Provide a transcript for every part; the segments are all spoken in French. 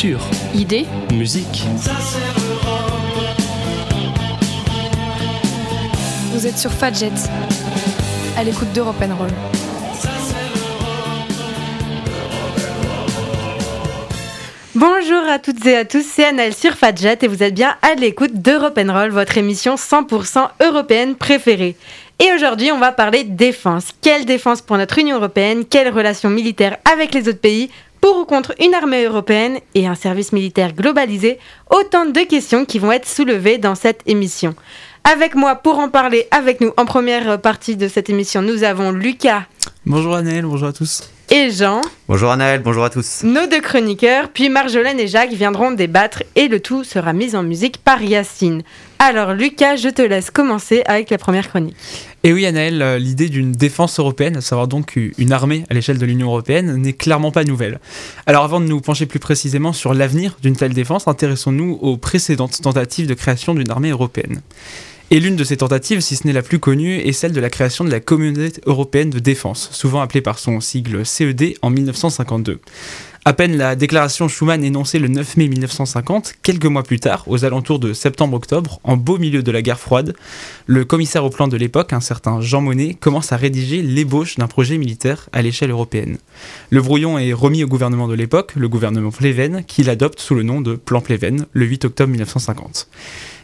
Culture, Idées, musique. Vous êtes sur Fadjet, à l'écoute d'Europe Roll. Bonjour à toutes et à tous, c'est Annelle sur Fadjet et vous êtes bien à l'écoute d'Europe Roll, votre émission 100% européenne préférée. Et aujourd'hui, on va parler défense. Quelle défense pour notre Union européenne? Quelles relations militaires avec les autres pays? Pour ou contre une armée européenne et un service militaire globalisé Autant de questions qui vont être soulevées dans cette émission. Avec moi pour en parler avec nous en première partie de cette émission, nous avons Lucas. Bonjour Annelle, bonjour à tous. Et Jean. Bonjour Anaël, bonjour à tous. Nos deux chroniqueurs, puis Marjolaine et Jacques viendront débattre et le tout sera mis en musique par Yacine. Alors Lucas, je te laisse commencer avec la première chronique. Et oui Anaël, euh, l'idée d'une défense européenne, à savoir donc une armée à l'échelle de l'Union européenne, n'est clairement pas nouvelle. Alors avant de nous pencher plus précisément sur l'avenir d'une telle défense, intéressons-nous aux précédentes tentatives de création d'une armée européenne. Et l'une de ces tentatives, si ce n'est la plus connue, est celle de la création de la Communauté européenne de défense, souvent appelée par son sigle CED en 1952. À peine la déclaration Schuman énoncée le 9 mai 1950, quelques mois plus tard, aux alentours de septembre-octobre, en beau milieu de la guerre froide, le commissaire au plan de l'époque, un certain Jean Monnet, commence à rédiger l'ébauche d'un projet militaire à l'échelle européenne. Le brouillon est remis au gouvernement de l'époque, le gouvernement Pleven, qui l'adopte sous le nom de Plan Pleven, le 8 octobre 1950.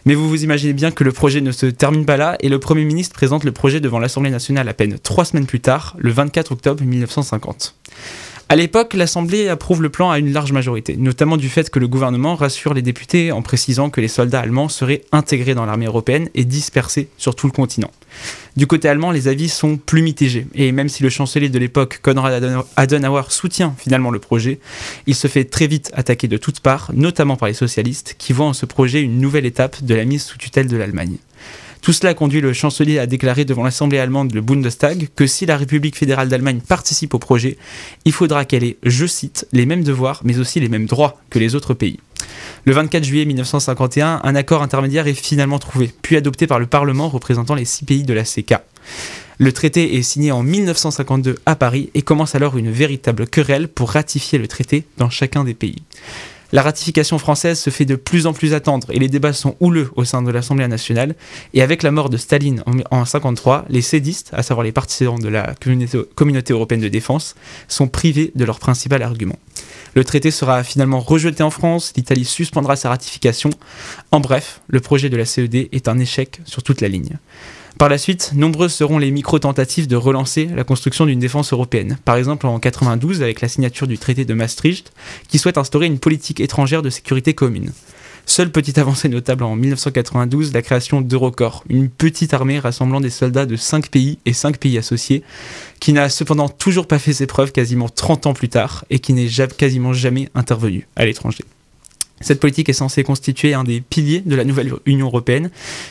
Mais vous vous imaginez bien que le projet ne se termine pas là et le Premier ministre présente le projet devant l'Assemblée nationale à peine trois semaines plus tard, le 24 octobre 1950. À l'époque, l'Assemblée approuve le plan à une large majorité, notamment du fait que le gouvernement rassure les députés en précisant que les soldats allemands seraient intégrés dans l'armée européenne et dispersés sur tout le continent. Du côté allemand, les avis sont plus mitigés, et même si le chancelier de l'époque, Konrad Adenauer, soutient finalement le projet, il se fait très vite attaquer de toutes parts, notamment par les socialistes, qui voient en ce projet une nouvelle étape de la mise sous tutelle de l'Allemagne. Tout cela conduit le chancelier à déclarer devant l'Assemblée allemande, le Bundestag, que si la République fédérale d'Allemagne participe au projet, il faudra qu'elle ait, je cite, les mêmes devoirs, mais aussi les mêmes droits que les autres pays. Le 24 juillet 1951, un accord intermédiaire est finalement trouvé, puis adopté par le Parlement représentant les six pays de la CK. Le traité est signé en 1952 à Paris et commence alors une véritable querelle pour ratifier le traité dans chacun des pays. La ratification française se fait de plus en plus attendre et les débats sont houleux au sein de l'Assemblée nationale. Et avec la mort de Staline en 1953, les sédistes, à savoir les partisans de la communauté européenne de défense, sont privés de leur principal argument. Le traité sera finalement rejeté en France, l'Italie suspendra sa ratification. En bref, le projet de la CED est un échec sur toute la ligne. Par la suite, nombreuses seront les micro-tentatives de relancer la construction d'une défense européenne. Par exemple en 92 avec la signature du traité de Maastricht, qui souhaite instaurer une politique étrangère de sécurité commune. Seule petite avancée notable en 1992, la création d'Eurocorps, une petite armée rassemblant des soldats de 5 pays et 5 pays associés, qui n'a cependant toujours pas fait ses preuves quasiment 30 ans plus tard et qui n'est quasiment jamais intervenue à l'étranger. Cette politique est censée constituer un des piliers de la nouvelle Union européenne,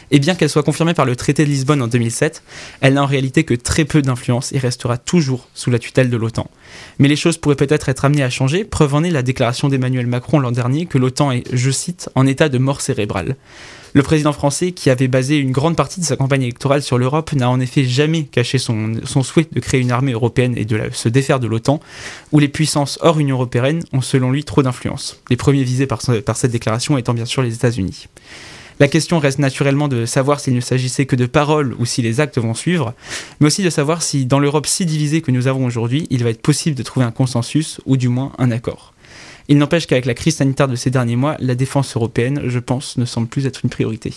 et bien qu'elle soit confirmée par le traité de Lisbonne en 2007, elle n'a en réalité que très peu d'influence et restera toujours sous la tutelle de l'OTAN. Mais les choses pourraient peut-être être amenées à changer, preuve en est la déclaration d'Emmanuel Macron l'an dernier que l'OTAN est, je cite, en état de mort cérébrale. Le président français, qui avait basé une grande partie de sa campagne électorale sur l'Europe, n'a en effet jamais caché son, souhait de créer une armée européenne et de se défaire de l'OTAN, où les puissances hors Union européenne ont selon lui trop d'influence. Les premiers visés par, cette déclaration étant bien sûr les États-Unis. La question reste naturellement de savoir s'il ne s'agissait que de paroles ou si les actes vont suivre, mais aussi de savoir si dans l'Europe si divisée que nous avons aujourd'hui, il va être possible de trouver un consensus ou du moins un accord. Il n'empêche qu'avec la crise sanitaire de ces derniers mois, la défense européenne, je pense, ne semble plus être une priorité.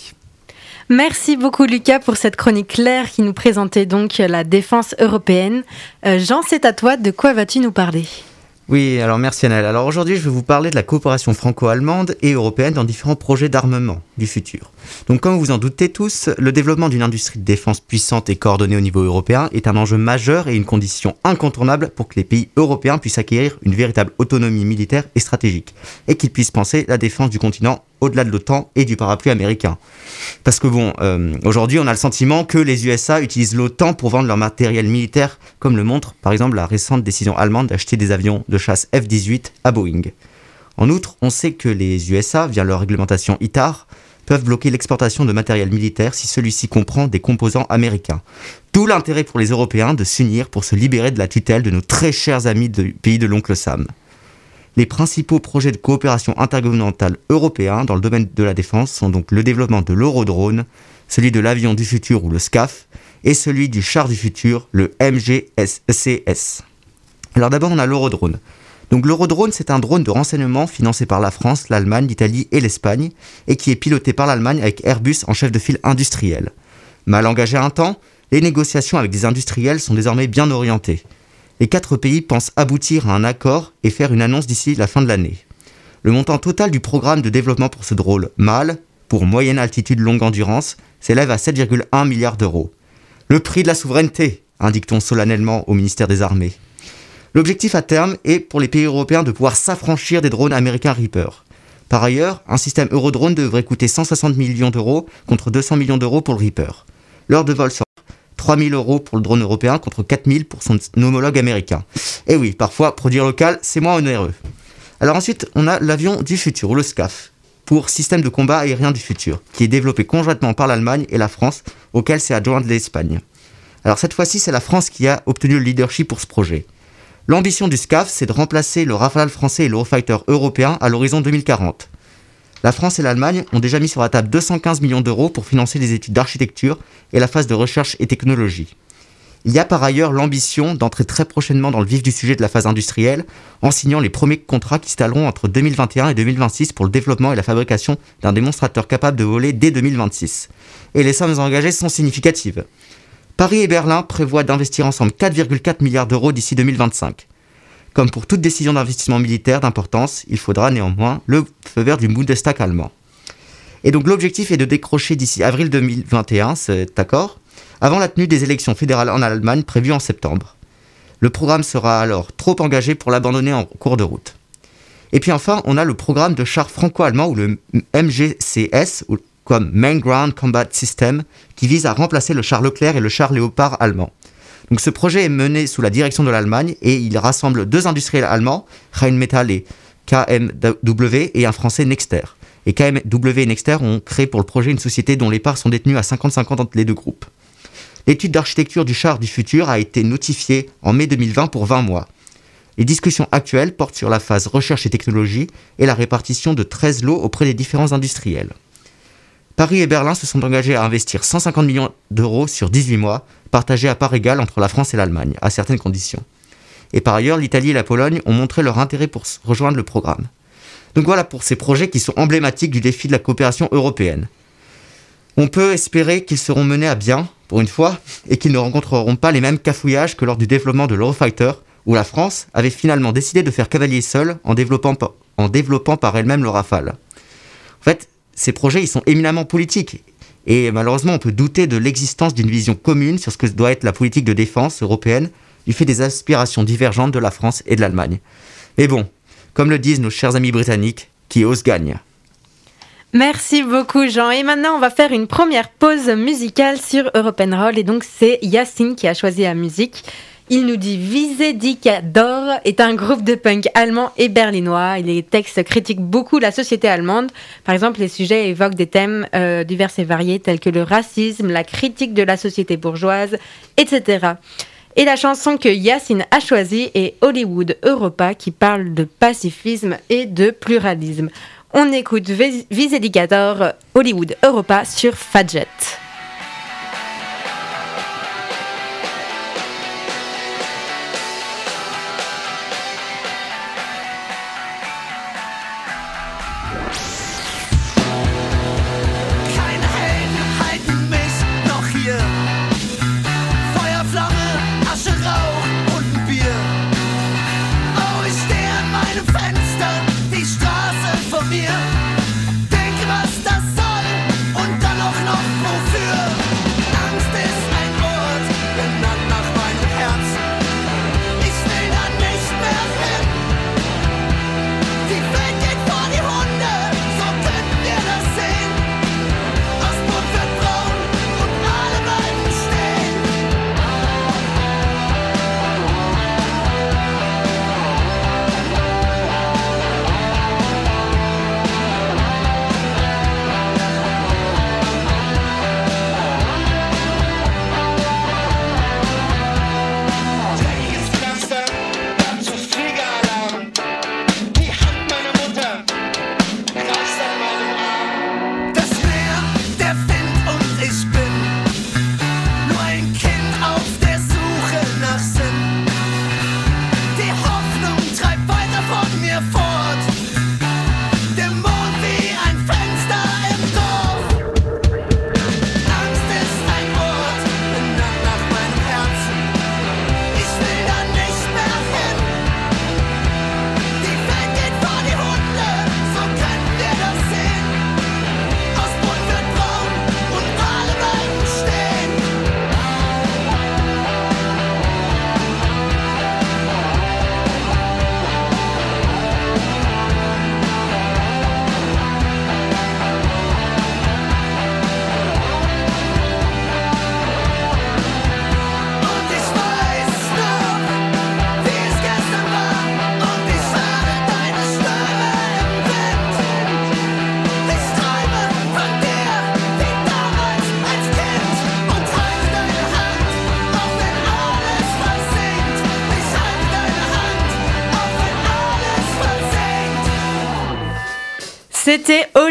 Merci beaucoup Lucas pour cette chronique claire qui nous présentait donc la défense européenne. Euh, Jean, c'est à toi, de quoi vas-tu nous parler? Oui, alors merci Annelle. Alors aujourd'hui, je vais vous parler de la coopération franco-allemande et européenne dans différents projets d'armement du futur. Donc comme vous en doutez tous, le développement d'une industrie de défense puissante et coordonnée au niveau européen est un enjeu majeur et une condition incontournable pour que les pays européens puissent acquérir une véritable autonomie militaire et stratégique, et qu'ils puissent penser la défense du continent au-delà de l'OTAN et du parapluie américain. Parce que bon, euh, aujourd'hui on a le sentiment que les USA utilisent l'OTAN pour vendre leur matériel militaire, comme le montre par exemple la récente décision allemande d'acheter des avions de chasse F-18 à Boeing. En outre, on sait que les USA, via leur réglementation ITAR, peuvent bloquer l'exportation de matériel militaire si celui-ci comprend des composants américains. Tout l'intérêt pour les Européens de s'unir pour se libérer de la tutelle de nos très chers amis du pays de l'oncle Sam. Les principaux projets de coopération intergouvernementale européens dans le domaine de la défense sont donc le développement de l'eurodrone, celui de l'avion du futur ou le SCAF, et celui du char du futur, le MGCS. Alors d'abord, on a l'eurodrone. Donc l'eurodrone, c'est un drone de renseignement financé par la France, l'Allemagne, l'Italie et l'Espagne, et qui est piloté par l'Allemagne avec Airbus en chef de file industriel. Mal engagé un temps, les négociations avec des industriels sont désormais bien orientées. Les quatre pays pensent aboutir à un accord et faire une annonce d'ici la fin de l'année. Le montant total du programme de développement pour ce drôle mâle, pour moyenne altitude longue endurance, s'élève à 7,1 milliards d'euros. Le prix de la souveraineté, indique-t-on solennellement au ministère des Armées. L'objectif à terme est pour les pays européens de pouvoir s'affranchir des drones américains Reaper. Par ailleurs, un système Eurodrone devrait coûter 160 millions d'euros contre 200 millions d'euros pour le Reaper. L'heure de vol sera 3 000 euros pour le drone européen contre 4 000 pour son homologue américain. Et oui, parfois, produire local, c'est moins onéreux. Alors ensuite, on a l'avion du futur, le SCAF, pour système de combat aérien du futur, qui est développé conjointement par l'Allemagne et la France, auquel s'est adjointe l'Espagne. Alors cette fois-ci, c'est la France qui a obtenu le leadership pour ce projet. L'ambition du SCAF, c'est de remplacer le Rafale français et l'Eurofighter européen à l'horizon 2040. La France et l'Allemagne ont déjà mis sur la table 215 millions d'euros pour financer les études d'architecture et la phase de recherche et technologie. Il y a par ailleurs l'ambition d'entrer très prochainement dans le vif du sujet de la phase industrielle en signant les premiers contrats qui stalleront entre 2021 et 2026 pour le développement et la fabrication d'un démonstrateur capable de voler dès 2026. Et les sommes engagées sont significatives. Paris et Berlin prévoient d'investir ensemble 4,4 milliards d'euros d'ici 2025. Comme pour toute décision d'investissement militaire d'importance, il faudra néanmoins le feu vert du Bundestag allemand. Et donc l'objectif est de décrocher d'ici avril 2021 cet accord, avant la tenue des élections fédérales en Allemagne prévues en septembre. Le programme sera alors trop engagé pour l'abandonner en cours de route. Et puis enfin, on a le programme de chars franco-allemand ou le MGCS, comme Main Ground Combat System, qui vise à remplacer le char Leclerc et le char Léopard allemand. Ce projet est mené sous la direction de l'Allemagne et il rassemble deux industriels allemands, Rheinmetall et KMW, et un français Nexter. KMW et Nexter ont créé pour le projet une société dont les parts sont détenues à 50-50 entre les deux groupes. L'étude d'architecture du char du futur a été notifiée en mai 2020 pour 20 mois. Les discussions actuelles portent sur la phase recherche et technologie et la répartition de 13 lots auprès des différents industriels. Paris et Berlin se sont engagés à investir 150 millions d'euros sur 18 mois, partagés à part égale entre la France et l'Allemagne, à certaines conditions. Et par ailleurs, l'Italie et la Pologne ont montré leur intérêt pour rejoindre le programme. Donc voilà pour ces projets qui sont emblématiques du défi de la coopération européenne. On peut espérer qu'ils seront menés à bien, pour une fois, et qu'ils ne rencontreront pas les mêmes cafouillages que lors du développement de l'Eurofighter, où la France avait finalement décidé de faire cavalier seul en développant, en développant par elle-même le Rafale. En fait, ces projets, ils sont éminemment politiques. Et malheureusement, on peut douter de l'existence d'une vision commune sur ce que doit être la politique de défense européenne du fait des aspirations divergentes de la France et de l'Allemagne. Mais bon, comme le disent nos chers amis britanniques, qui osent gagne. Merci beaucoup Jean. Et maintenant, on va faire une première pause musicale sur European Roll. Et donc, c'est Yacine qui a choisi la musique. Il nous dit Visedicador est un groupe de punk allemand et berlinois. Les textes critiquent beaucoup la société allemande. Par exemple, les sujets évoquent des thèmes euh, divers et variés tels que le racisme, la critique de la société bourgeoise, etc. Et la chanson que Yacine a choisie est Hollywood Europa qui parle de pacifisme et de pluralisme. On écoute Visedicador Hollywood Europa sur Fadjet.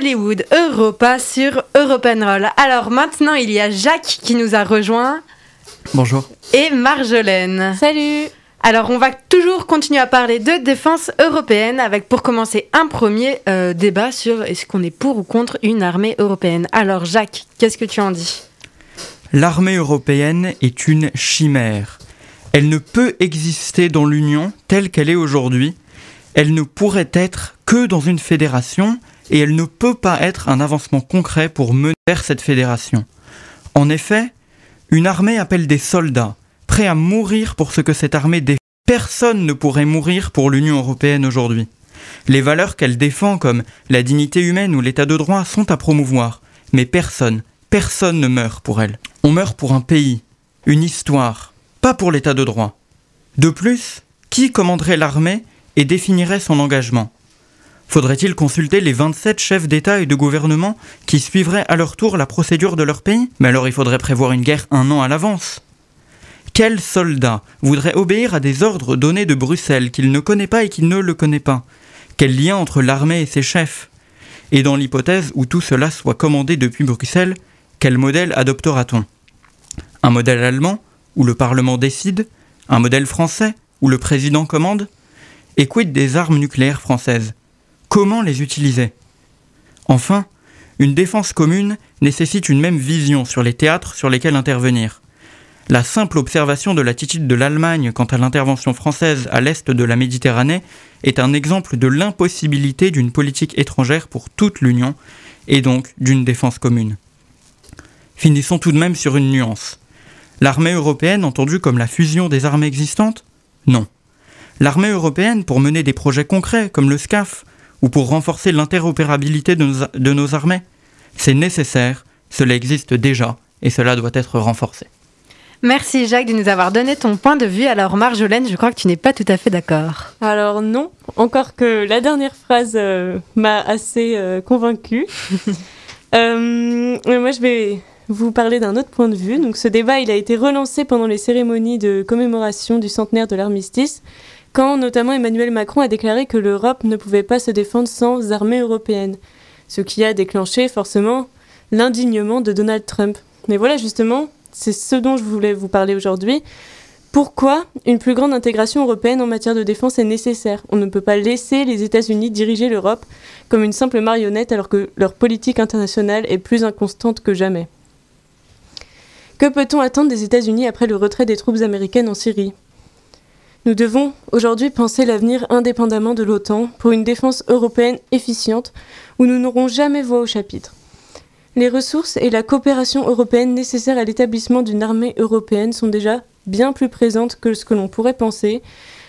Hollywood Europa sur European Roll. Alors maintenant, il y a Jacques qui nous a rejoint. Bonjour. Et Marjolaine. Salut Alors, on va toujours continuer à parler de défense européenne avec, pour commencer, un premier euh, débat sur est-ce qu'on est pour ou contre une armée européenne. Alors, Jacques, qu'est-ce que tu en dis? L'armée européenne est une chimère. Elle ne peut exister dans l'Union telle qu'elle est aujourd'hui. Elle ne pourrait être que dans une fédération et elle ne peut pas être un avancement concret pour mener vers cette fédération. En effet, une armée appelle des soldats, prêts à mourir pour ce que cette armée défend. Personne ne pourrait mourir pour l'Union européenne aujourd'hui. Les valeurs qu'elle défend, comme la dignité humaine ou l'état de droit, sont à promouvoir, mais personne, personne ne meurt pour elle. On meurt pour un pays, une histoire, pas pour l'état de droit. De plus, qui commanderait l'armée et définirait son engagement? Faudrait-il consulter les 27 chefs d'État et de gouvernement qui suivraient à leur tour la procédure de leur pays? Mais alors il faudrait prévoir une guerre un an à l'avance. Quel soldat voudrait obéir à des ordres donnés de Bruxelles qu'il ne connaît pas et qu'il ne le connaît pas? Quel lien entre l'armée et ses chefs? Et dans l'hypothèse où tout cela soit commandé depuis Bruxelles, quel modèle adoptera-t-on? Un modèle allemand, où le Parlement décide? Un modèle français, où le président commande? Et quid des armes nucléaires françaises? Comment les utiliser? Enfin, une défense commune nécessite une même vision sur les théâtres sur lesquels intervenir. La simple observation de l'attitude de l'Allemagne quant à l'intervention française à l'est de la Méditerranée est un exemple de l'impossibilité d'une politique étrangère pour toute l'Union et donc d'une défense commune. Finissons tout de même sur une nuance. L'armée européenne entendue comme la fusion des armées existantes? Non. L'armée européenne pour mener des projets concrets comme le SCAF ou pour renforcer l'interopérabilité de, nos- de nos armées C'est nécessaire, cela existe déjà et cela doit être renforcé. Merci Jacques de nous avoir donné ton point de vue. Alors Marjolaine, je crois que tu n'es pas tout à fait d'accord. Alors non, encore que la dernière phrase euh, m'a assez euh, convaincue. Euh, moi, je vais vous parler d'un autre point de vue. Donc, ce débat, il a été relancé pendant les cérémonies de commémoration du centenaire de l'armistice, quand notamment Emmanuel Macron a déclaré que l'Europe ne pouvait pas se défendre sans armée européenne, ce qui a déclenché forcément l'indignement de Donald Trump. Mais voilà, justement, c'est ce dont je voulais vous parler aujourd'hui. Pourquoi une plus grande intégration européenne en matière de défense est nécessaire? On ne peut pas laisser les États-Unis diriger l'Europe comme une simple marionnette alors que leur politique internationale est plus inconstante que jamais. Que peut-on attendre des États-Unis après le retrait des troupes américaines en Syrie? Nous devons aujourd'hui penser l'avenir indépendamment de l'OTAN pour une défense européenne efficiente où nous n'aurons jamais voix au chapitre. Les ressources et la coopération européenne nécessaires à l'établissement d'une armée européenne sont déjà bien plus présentes que ce que l'on pourrait penser.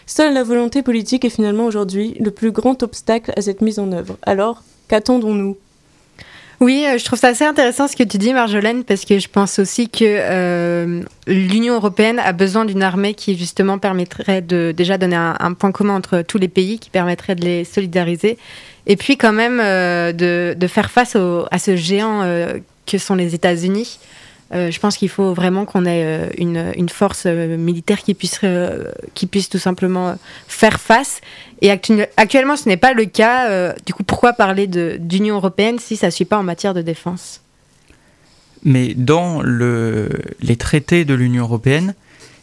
Seule la volonté politique est finalement aujourd'hui le plus grand obstacle à cette mise en œuvre. Alors, qu'attendons-nous? Oui, euh, je trouve ça assez intéressant ce que tu dis, Marjolaine, parce que je pense aussi que euh, l'Union européenne a besoin d'une armée qui justement permettrait de déjà donner un, point commun entre tous les pays, qui permettrait de les solidariser, et puis quand même euh, de, faire face à ce géant que sont les États-Unis. Euh, je pense qu'il faut vraiment qu'on ait euh, une, force euh, militaire qui puisse, tout simplement faire face. Et actu- actuellement, ce n'est pas le cas. Du coup, pourquoi parler d'Union européenne si ça ne suit pas en matière de défense? Mais dans le- les traités de l'Union européenne,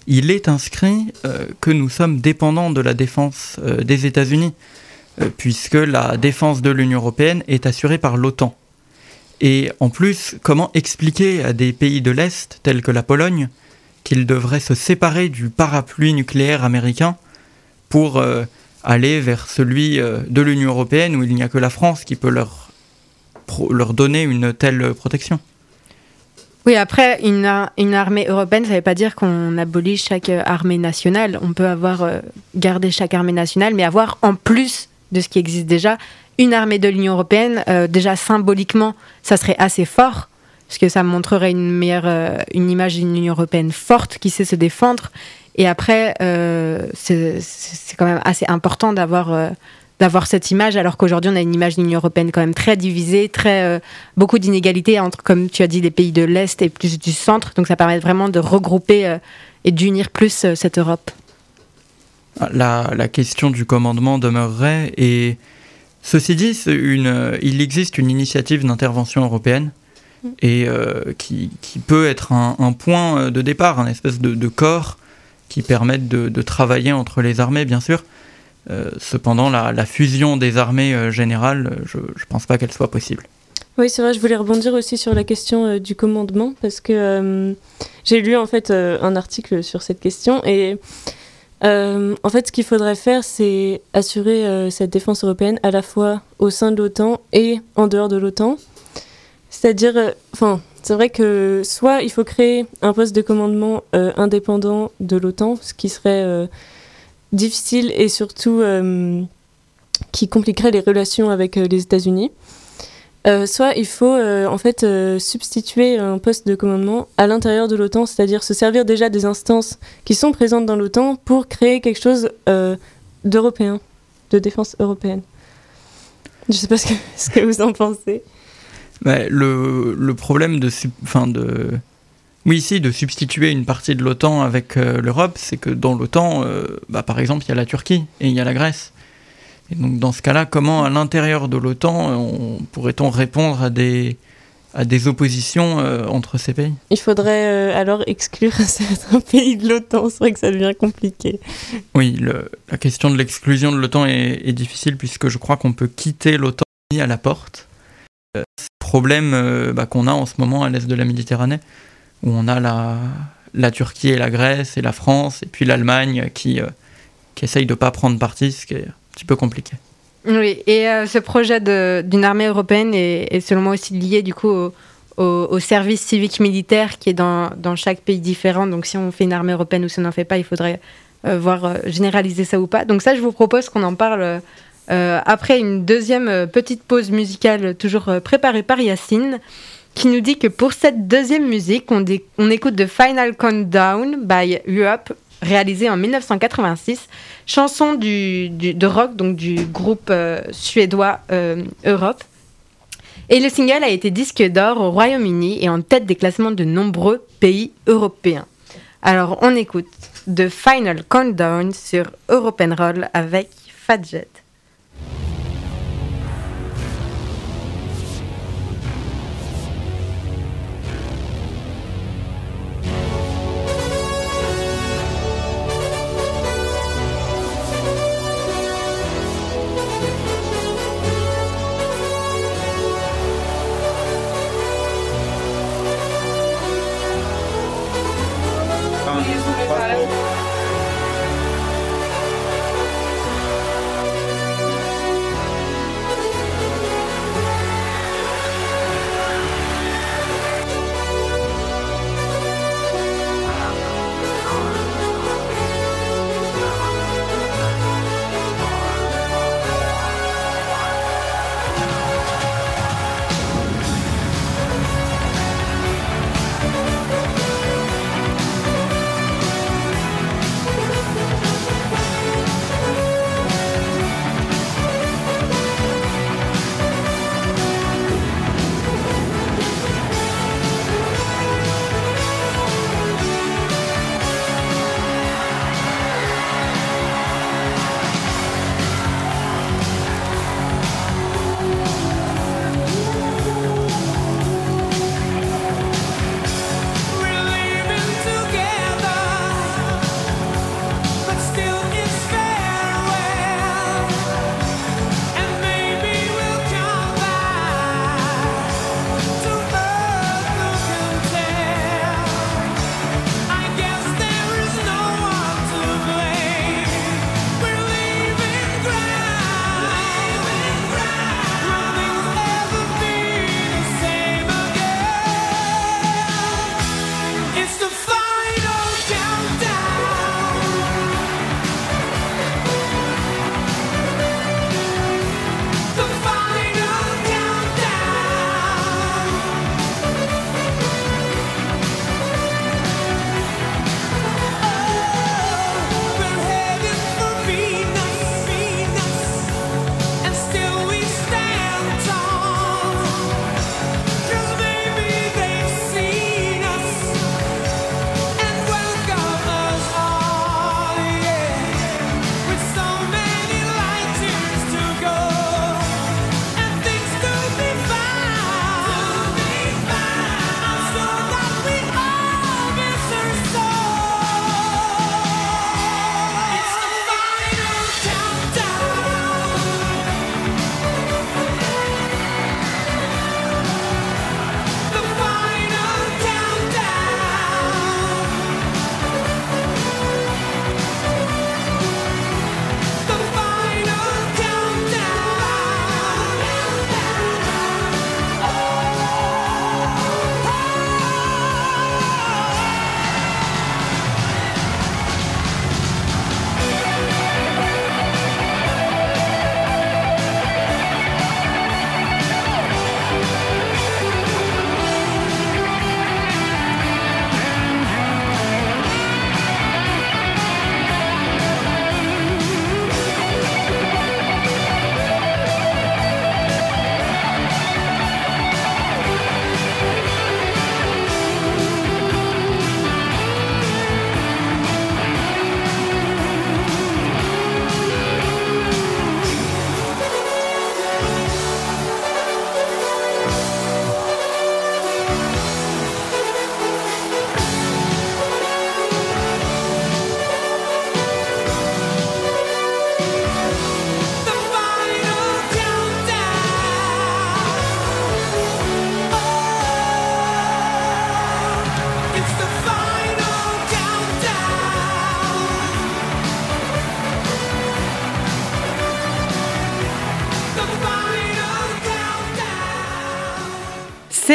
il est inscrit que nous sommes dépendants de la défense des États-Unis, puisque la défense de l'Union européenne est assurée par l'OTAN. Et en plus, comment expliquer à des pays de l'Est, tels que la Pologne, qu'ils devraient se séparer du parapluie nucléaire américain pour euh, aller vers celui euh, de l'Union européenne, où il n'y a que la France qui peut leur, leur donner une telle protection? Oui, après, une, une armée européenne, ça ne veut pas dire qu'on abolit chaque euh, armée nationale. On peut avoir gardé chaque armée nationale, mais avoir en plus de ce qui existe déjà, une armée de l'Union européenne, euh, déjà symboliquement, ça serait assez fort, parce que ça montrerait une meilleure, euh, une image d'une Union européenne forte qui sait se défendre. Et après, euh, c'est quand même assez important d'avoir d'avoir cette image, alors qu'aujourd'hui on a une image d'une Union européenne quand même très divisée, très beaucoup d'inégalités entre, comme tu as dit, les pays de l'Est et plus du centre. Donc ça permet vraiment de regrouper et d'unir plus cette Europe. La, la question du commandement demeurerait et Ceci dit, une, il existe une initiative d'intervention européenne mm. et qui, qui, peut être un, un, point de départ, un espèce de, de corps qui permettent de, de, travailler entre les armées, bien sûr. cependant, la, la, fusion des armées générales, je ne pense pas qu'elle soit possible. Oui, c'est vrai, je voulais rebondir aussi sur la question euh, du commandement, parce que euh, j'ai lu en fait euh, un article sur cette question, et en fait ce qu'il faudrait faire, c'est assurer cette défense européenne à la fois au sein de l'OTAN et en dehors de l'OTAN. C'est-à-dire, enfin, c'est vrai que soit il faut créer un poste de commandement indépendant de l'OTAN, ce qui serait difficile et surtout qui compliquerait les relations avec les États-Unis. Euh, soit il faut euh, en fait euh, substituer un poste de commandement à l'intérieur de l'OTAN, c'est-à-dire se servir déjà des instances qui sont présentes dans l'OTAN pour créer quelque chose d'européen, de défense européenne. Je ne sais pas ce que, vous en pensez. Bah, le, problème de, enfin de, oui, ici, de substituer une partie de l'OTAN avec l'Europe, c'est que dans l'OTAN, bah, par exemple, il y a la Turquie et il y a la Grèce. Et donc dans ce cas-là, comment à l'intérieur de l'OTAN pourrait-on répondre à des, à des oppositions euh, entre ces pays? Il faudrait euh, alors exclure certains pays de l'OTAN, c'est vrai que ça devient compliqué. Oui, la question de l'exclusion de l'OTAN est, difficile puisque je crois qu'on peut quitter l'OTAN à la porte. Euh, problème euh, bah, qu'on a en ce moment à l'est de la Méditerranée, où on a la, la Turquie et la Grèce et la France, et puis l'Allemagne qui, qui essaye de ne pas prendre parti, ce qui est petit peu compliqué. Oui, et euh, ce projet d'une armée européenne est, selon moi aussi lié du coup au, service civique militaire qui est dans, chaque pays différent. Donc si on fait une armée européenne ou si on n'en fait pas, il faudrait euh, voir euh, généraliser ça ou pas. Donc ça, je vous propose qu'on en parle après une deuxième petite pause musicale toujours préparée par Yacine qui nous dit que pour cette deuxième musique, on, on écoute The Final Countdown by Europe réalisé en 1986, chanson du, de rock donc du groupe euh, suédois euh, Europe. Et le single a été disque d'or au Royaume-Uni et en tête des classements de nombreux pays européens. Alors on écoute The Final Countdown sur European Roll avec Fadjet.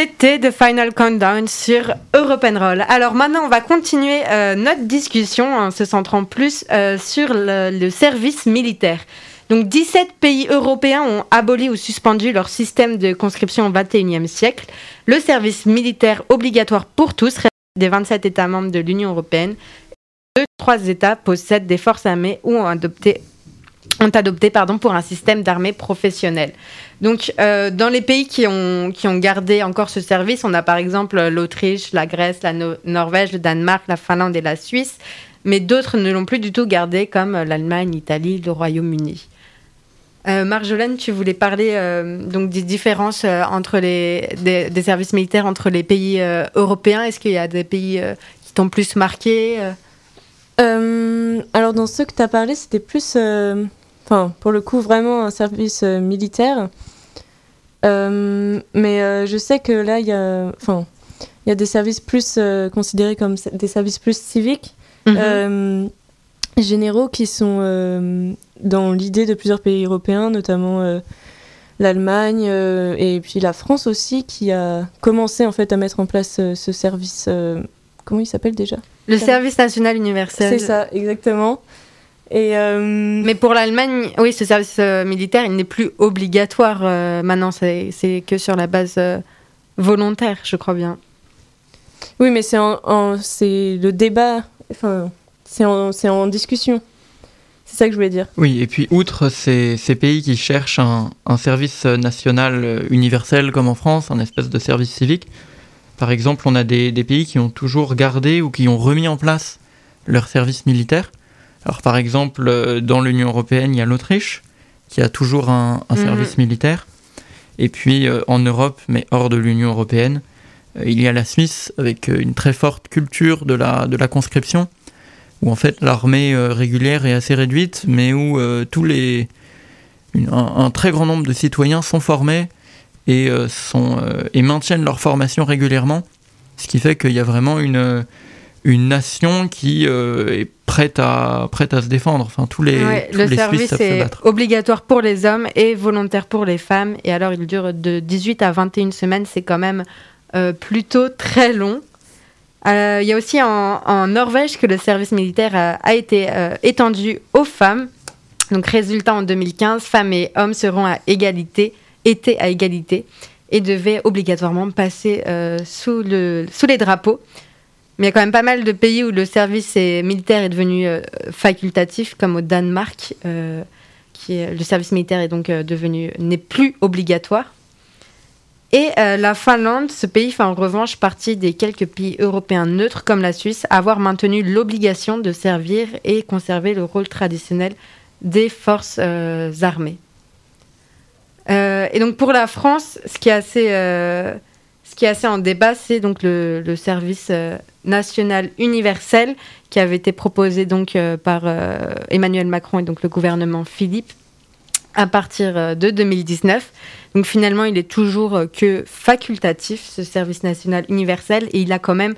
C'était The Final Countdown sur European Roll. Alors maintenant, on va continuer euh, notre discussion en se centrant plus euh, sur le, service militaire. Donc 17 pays européens ont aboli ou suspendu leur système de conscription au XXIe siècle. Le service militaire obligatoire pour tous des 27 États membres de l'Union européenne. Deux, trois États possèdent des forces armées ou ont adopté, ont adopté pardon, pour un système d'armée professionnelle. Donc, euh, dans les pays qui ont, qui ont gardé encore ce service, on a par exemple l'Autriche, la Grèce, la No- Norvège, le Danemark, la Finlande et la Suisse, mais d'autres ne l'ont plus du tout gardé, comme l'Allemagne, l'Italie, le Royaume-Uni. Euh, Marjolaine, tu voulais parler euh, donc des différences entre les des, des services militaires entre les pays européens. Est-ce qu'il y a des pays qui t'ont plus marqué alors dans ceux que tu as parlé, c'était plus, enfin pour le coup vraiment un service euh, militaire. Euh, mais euh, je sais que là il y a, enfin il y a des services plus considérés comme des services plus civiques, Mhm. généraux qui sont euh, dans l'idée de plusieurs pays européens, notamment euh, l'Allemagne euh, et puis la France aussi, qui a commencé en fait à mettre en place ce service. comment il s'appelle déjà? Le service national universel. c'est ça, exactement. Et euh, Mais pour l'Allemagne, oui, ce service euh, militaire, il n'est plus obligatoire euh, maintenant. C'est que sur la base euh, volontaire, je crois bien. oui, mais c'est en, en- c'est le débat. Enfin, c'est en, discussion. C'est ça que je voulais dire. Oui, et puis outre ces, ces pays qui cherchent un, un service national universel comme en France, un espèce de service civique, par exemple, on a des, des pays qui ont toujours gardé ou qui ont remis en place leur service militaire. Alors par exemple, euh, dans l'Union européenne, il y a l'Autriche qui a toujours un, un Mhm. service militaire. Et puis euh, en Europe, mais hors de l'Union européenne, euh, il y a la Suisse avec une très forte culture de la, de la conscription où en fait l'armée euh, régulière est assez réduite, mais où tous les une- un, un très grand nombre de citoyens sont formés et sont et maintiennent leur formation régulièrement, ce qui fait qu'il y a vraiment une une nation qui euh, est prête à prête à se défendre. Enfin tous les, Ouais, tous le les Suisses service se est battre. obligatoire pour les hommes et volontaire pour les femmes. Et alors, il dure de 18 à 21 semaines. C'est quand même euh, plutôt très long. Euh, Il y a aussi en, en Norvège que le service militaire a, a été euh, étendu aux femmes. Donc, résultat en 2015, femmes et hommes seront à égalité, étaient à égalité et devaient obligatoirement passer sous, le, sous les drapeaux. Mais il y a quand même pas mal de pays où le service militaire est devenu euh, facultatif, comme au Danemark, euh, qui le service militaire est donc euh, devenu n'est plus obligatoire. Et la Finlande, ce pays fait en revanche partie des quelques pays européens neutres, comme la Suisse, à avoir maintenu l'obligation de servir et conserver le rôle traditionnel des forces armées. Et donc pour la France, ce qui est assez, ce qui est assez en débat, c'est donc le, service euh, national universel qui avait été proposé euh, par euh, Emmanuel Macron et donc le gouvernement Philippe à partir de 2019. Donc finalement, il est toujours que facultatif ce service national universel et il a quand même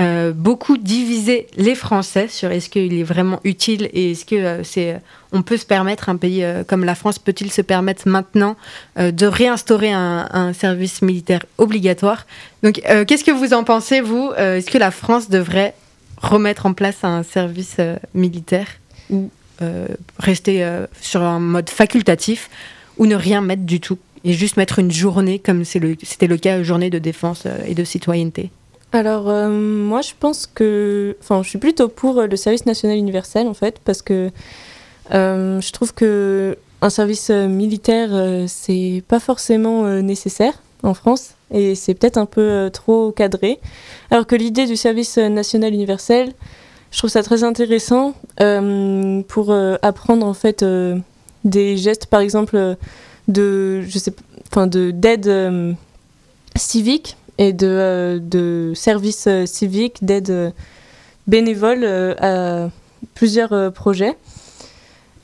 euh, beaucoup divisé les Français sur est-ce qu'il est vraiment utile et est-ce que euh, c'est on peut se permettre un pays euh, comme la France peut-il se permettre maintenant euh, de réinstaurer un, service militaire obligatoire? Donc euh, qu'est-ce que vous en pensez vous? Euh, Est-ce que la France devrait remettre en place un service euh, militaire ou euh, rester euh, sur un mode facultatif ou ne rien mettre du tout et juste mettre une journée comme c'est le- c'était le, cas, journée de défense euh, et de citoyenneté? Alors, euh, moi, je pense que. Enfin, je suis plutôt pour euh, le service national universel, en fait, parce que euh, je trouve que un service militaire, c'est pas forcément nécessaire en France, et c'est peut-être un peu trop cadré. Alors que l'idée du service national universel, je trouve ça très intéressant pour apprendre, en fait, des gestes, par exemple, de. Je sais. Enfin, de d'aide civique et de, euh, de services euh, civiques, d'aide euh, bénévole à plusieurs projets.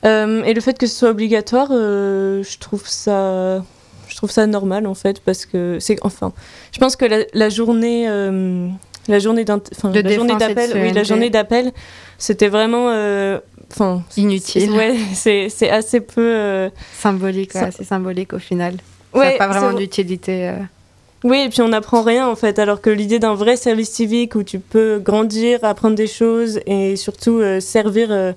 Et le fait que ce soit obligatoire, je trouve ça, je trouve ça normal en fait parce que c'est enfin, je pense que la, la journée, euh, la journée enfin, la d'appel, oui, la journée d'appel, c'était vraiment, euh, enfin, inutile, c'est- ouais, c'est assez peu. euh, symbolique, Ça- ouais, c'est symbolique au final. Ça ouais, n'a pas vraiment d'utilité. Oui, et puis on n'apprend rien en fait, alors que l'idée d'un vrai service civique où tu peux grandir, apprendre des choses et surtout euh, servir, euh,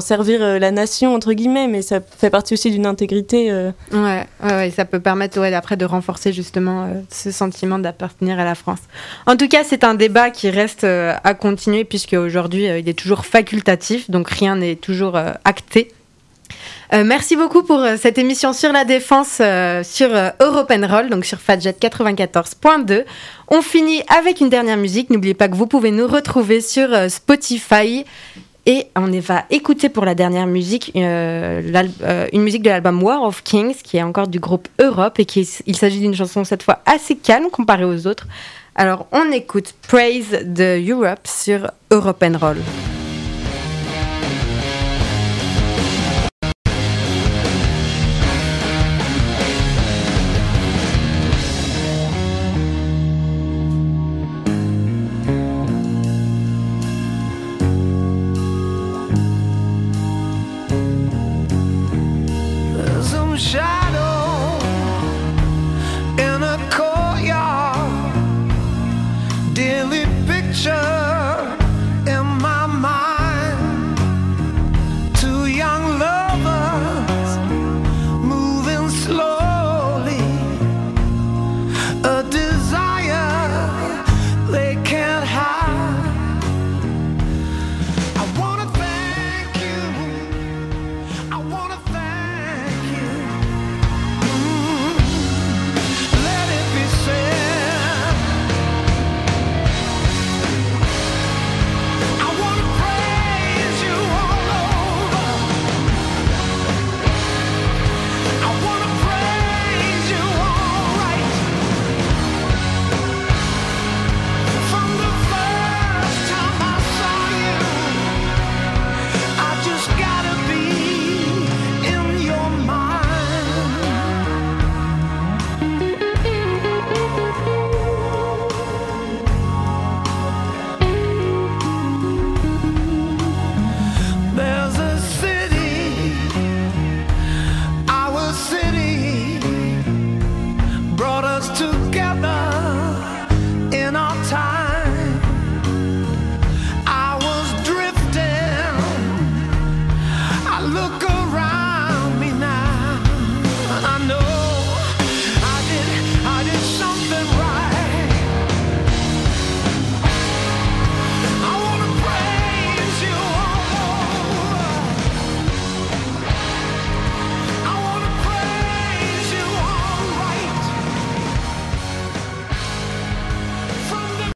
servir euh, la nation entre guillemets, mais ça fait partie aussi d'une intégrité. euh. Ouais, ça peut permettre ouais, après de renforcer justement ce sentiment d'appartenir à la France. En tout cas, c'est un débat qui reste à continuer puisque aujourd'hui il est toujours facultatif, donc rien n'est toujours acté. Euh, merci beaucoup pour euh, cette émission sur la défense euh, sur Europe Roll, donc sur Fadjet 94.2. On finit avec une dernière musique. N'oubliez pas que vous pouvez nous retrouver sur Spotify. Et on va écouter pour la dernière musique une musique de l'album War of Kings, qui est encore du groupe Europe, et qui il s'agit d'une chanson cette fois assez calme comparée aux autres. Alors on écoute Praise de Europe sur Europe Roll.